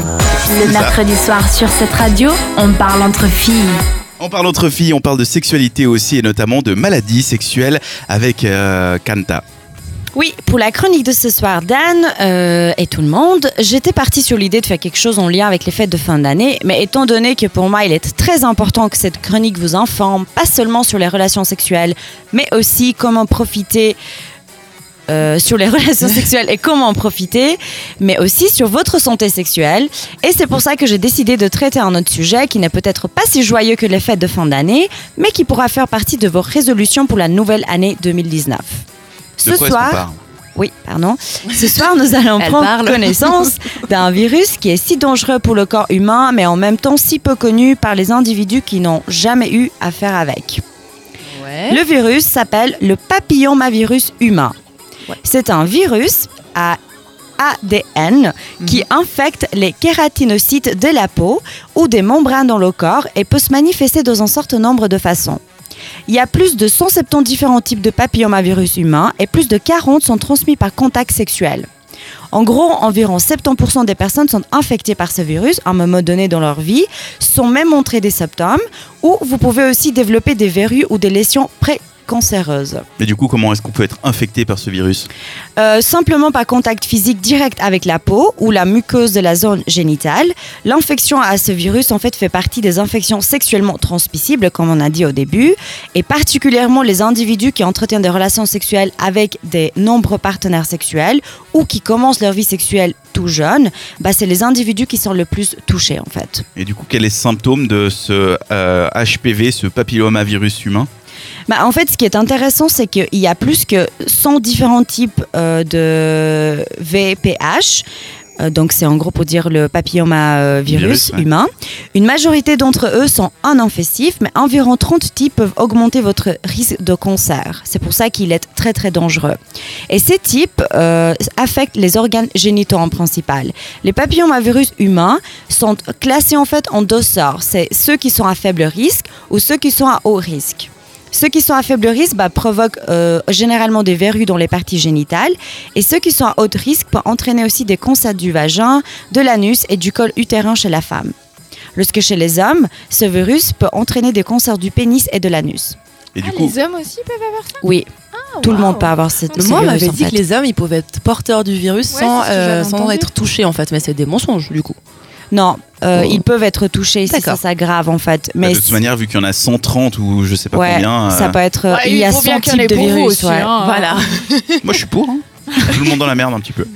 Le mercredi soir sur cette radio, on parle entre filles. On parle entre filles, on parle de sexualité aussi et notamment de maladies sexuelles avec euh, Kanta. Oui, pour la chronique de ce soir, Dan euh, et tout le monde, j'étais partie sur l'idée de faire quelque chose en lien avec les fêtes de fin d'année, mais étant donné que pour moi il est très important que cette chronique vous informe, pas seulement sur les relations sexuelles, mais aussi comment profiter euh, sur les relations sexuelles et comment en profiter, mais aussi sur votre santé sexuelle. Et c'est pour ça que j'ai décidé de traiter un autre sujet qui n'est peut-être pas si joyeux que les fêtes de fin d'année, mais qui pourra faire partie de vos résolutions pour la nouvelle année 2019. De Ce quoi soir, oui, pardon. Ce soir, nous allons Elle prendre parle. connaissance d'un virus qui est si dangereux pour le corps humain, mais en même temps si peu connu par les individus qui n'ont jamais eu affaire avec. Ouais. Le virus s'appelle le papillomavirus humain. C'est un virus à ADN qui infecte les kératinocytes de la peau ou des membranes dans le corps et peut se manifester dans un certain nombre de façons. Il y a plus de 170 différents types de papillomavirus humains et plus de 40 sont transmis par contact sexuel. En gros, environ 70% des personnes sont infectées par ce virus à un moment donné dans leur vie, sans même montrer des symptômes, ou vous pouvez aussi développer des verrues ou des lésions précancéreuses. Mais du coup, comment est-ce qu'on peut être infecté par ce virus Euh, simplement par contact physique direct avec la peau ou la muqueuse de la zone génitale. L'infection à ce virus en fait fait partie des infections sexuellement transmissibles, comme on a dit au début, et particulièrement les individus qui entretiennent des relations sexuelles avec des nombreux partenaires sexuels ou qui commencent leur vie sexuelle tout jeune, bah, c'est les individus qui sont le plus touchés en fait. Et du coup, quels sont les symptômes de ce euh, HPV, ce papillomavirus humain? Bah, en fait, ce qui est intéressant, c'est qu'il y a plus que 100 différents types euh, de VPH. Euh, donc, c'est en gros pour dire le papillomavirus Virus, ouais. humain. Une majorité d'entre eux sont inoffensifs, mais environ 30 types peuvent augmenter votre risque de cancer. C'est pour ça qu'il est très, très dangereux. Et ces types euh, affectent les organes génitaux en principal. Les papillomavirus humains sont classés en fait en deux sorts. C'est ceux qui sont à faible risque ou ceux qui sont à haut risque. Ceux qui sont à faible risque bah, provoquent euh, généralement des verrues dans les parties génitales et ceux qui sont à haut risque peuvent entraîner aussi des cancers du vagin, de l'anus et du col utérin chez la femme. Lorsque chez les hommes, ce virus peut entraîner des cancers du pénis et de l'anus. Et du Ah, coup, les hommes aussi peuvent avoir ça? Oui, tout le monde peut avoir cette, Le ce moi, on virus, m'avait en dit fait. que les hommes, ils pouvaient être porteurs du virus Ouais, sans, euh, sans être touchés, en fait. Mais c'est des mensonges, du coup. Non, euh, Oh. ils peuvent être touchés si ça s'aggrave en fait. bah, Mais de toute manière, vu qu'il y en a 130 ou je sais pas ouais, combien, ça euh, peut être. Ouais, il y a faut bien 100 qu'il y en ait types de virus. aussi, ouais. hein. Voilà. moi je suis pour. hein. Tout le monde dans la merde un petit peu.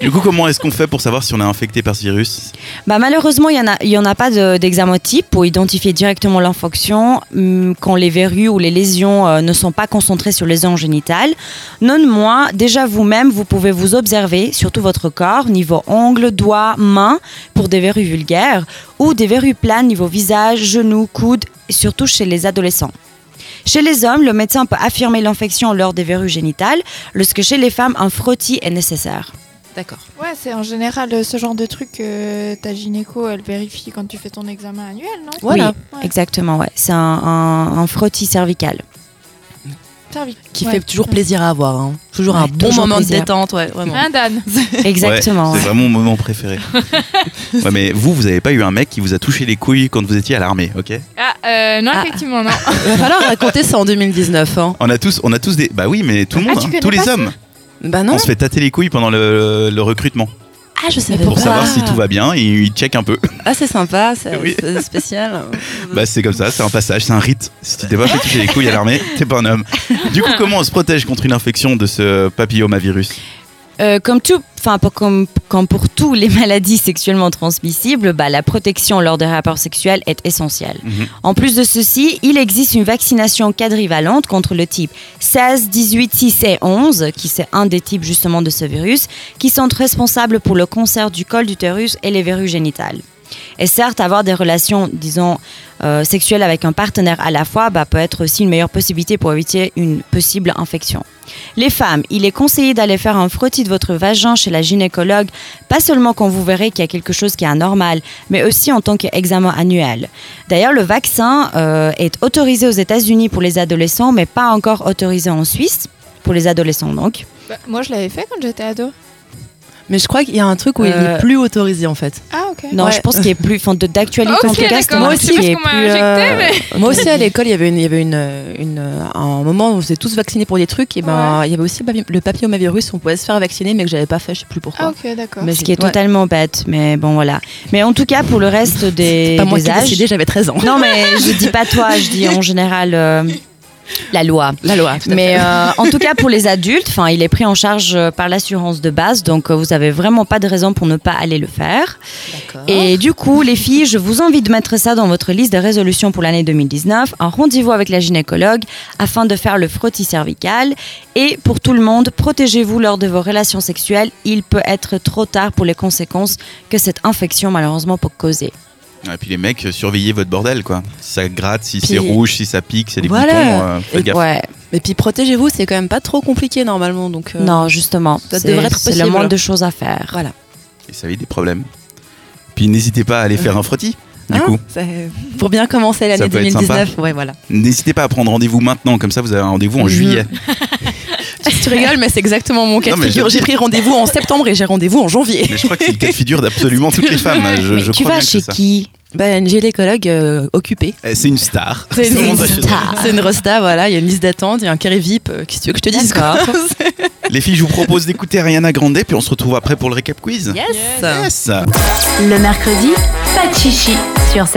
Du coup, comment est-ce qu'on fait pour savoir si on est infecté par ce virus? Bah, malheureusement, il n'y en, a- en a pas de- d'examen type pour identifier directement l'infection hum, quand les verrues ou les lésions euh, ne sont pas concentrées sur les zones génitales. Non, déjà vous-même, vous pouvez vous observer, surtout votre corps, niveau ongles, doigts, mains, pour des verrues vulgaires, ou des verrues planes niveau visage, genoux, coudes, surtout chez les adolescents. Chez les hommes, le médecin peut affirmer l'infection lors des verrues génitales, lorsque chez les femmes, un frottis est nécessaire. D'accord. Ouais, c'est en général euh, ce genre de truc que ta gynéco, elle vérifie quand tu fais ton examen annuel, non? Voilà. Oui, exactement, ouais. C'est un, un- un frottis cervical. Servi. Qui Ouais. fait toujours plaisir à avoir. hein. Toujours Ouais, un bon toujours moment plaisir. de détente, ouais, vraiment. Hein, Dan Exactement. Ouais, ouais. C'est vraiment mon moment préféré. ouais, mais vous, vous avez pas eu un mec qui vous a touché les couilles quand vous étiez à l'armée, ok? Ah, euh, non, Ah. effectivement, non. Il va falloir raconter ça en 2019. Hein. On a tous, on a tous des. Bah oui, mais tout le Ah, monde, hein, tous les hommes. Bah non. On se fait tâter les couilles pendant le, le recrutement Ah, je savais pour pas. savoir si tout va bien. Et ils checkent un peu. Ah, c'est sympa, c'est Oui. c'est spécial. Bah c'est comme ça, c'est un passage, c'est un rite. Si tu t'es pas fait toucher les couilles à l'armée, t'es pas un homme. Du coup, comment on se protège contre une infection de ce papillomavirus? Euh, comme tout, enfin pas comme, comme pour tous les maladies sexuellement transmissibles, bah, la protection lors des rapports sexuels est essentielle. Mhm. En plus de ceci, il existe une vaccination quadrivalente contre le type 16, 18, 6 et 11, qui c'est un des types justement de ce virus, qui sont responsables pour le cancer du col d'utérus et les verrues génitales. Et certes, avoir des relations, disons, euh, sexuelles avec un partenaire à la fois bah, peut être aussi une meilleure possibilité pour éviter une possible infection. Les femmes, il est conseillé d'aller faire un frottis de votre vagin chez la gynécologue, pas seulement quand vous verrez qu'il y a quelque chose qui est anormal, mais aussi en tant qu'examen annuel. D'ailleurs, le vaccin euh, est autorisé aux États-Unis pour les adolescents, mais pas encore autorisé en Suisse, pour les adolescents donc. Bah, moi, je l'avais fait quand j'étais ado. Mais je crois qu'il y a un truc où il Euh, est plus autorisé en fait. Ah, ok. Non, Ouais. je pense qu'il est plus, enfin, d'actualité en tout cas, est plus. injecté, euh, Moi aussi à l'école, il y avait une, il y avait une, une, un moment où on s'était tous vaccinés pour des trucs. Et ben, il y avait aussi le papi- le papillomavirus, on pouvait se faire vacciner, mais que j'avais pas fait, je sais plus pourquoi. Ah, ok, d'accord. Mais Ce qui est Ouais. totalement bête, mais bon voilà. Mais en tout cas, pour le reste des, Pas moi des qui âges. décidé, j'avais 13 ans. Non, mais je dis pas toi, je dis en général euh, la loi. La loi. tout à Mais fait. euh, en tout cas, pour les adultes, enfin, il est pris en charge euh, par l'assurance de base, donc euh, vous avez vraiment pas de raison pour ne pas aller le faire. Et du coup, les filles, je vous invite de mettre ça dans votre liste de résolutions pour l'année 2019, un rendez-vous avec la gynécologue afin de faire le frottis cervical. Et pour tout le monde, protégez-vous lors de vos relations sexuelles. Il peut être trop tard pour les conséquences que cette infection malheureusement peut causer. Et puis les mecs, euh, surveillez votre bordel, quoi. Si ça gratte, si Puis- c'est rouge, si ça pique, c'est des Voilà. boutons, euh, faites Et- gaffe. Ouais, Et puis protégez-vous, c'est quand même pas trop compliqué normalement. Donc, euh, non, justement, ça c'est devrait être c'est le possible. moins de choses à faire. Voilà. Et ça avait des problèmes. Puis n'hésitez pas à aller faire un frottis, du Hein coup. Pour bien commencer l'année peut être 2019. Ouais, voilà. N'hésitez pas à prendre rendez-vous maintenant, comme ça vous avez un rendez-vous en Mhm. juillet. tu rigoles, mais c'est exactement mon cas de figure. je- J'ai pris rendez-vous en septembre et j'ai rendez-vous en janvier. Mais je crois que c'est le cas de figure d'absolument toutes les femmes. Je, Mais je tu crois vas chez qui Bah, une gynécologue euh, occupée. Eh, C'est une star. C'est une je- star. C'est une resta, voilà. Il y a une liste d'attente, il y a un carré VIP. euh, Qu'est-ce que tu veux que je te dise quoi Les filles, je vous propose d'écouter Ariana Grande, puis on se retrouve après pour le récap quiz. Yes. Yes. Le mercredi, pas de chichi sur cette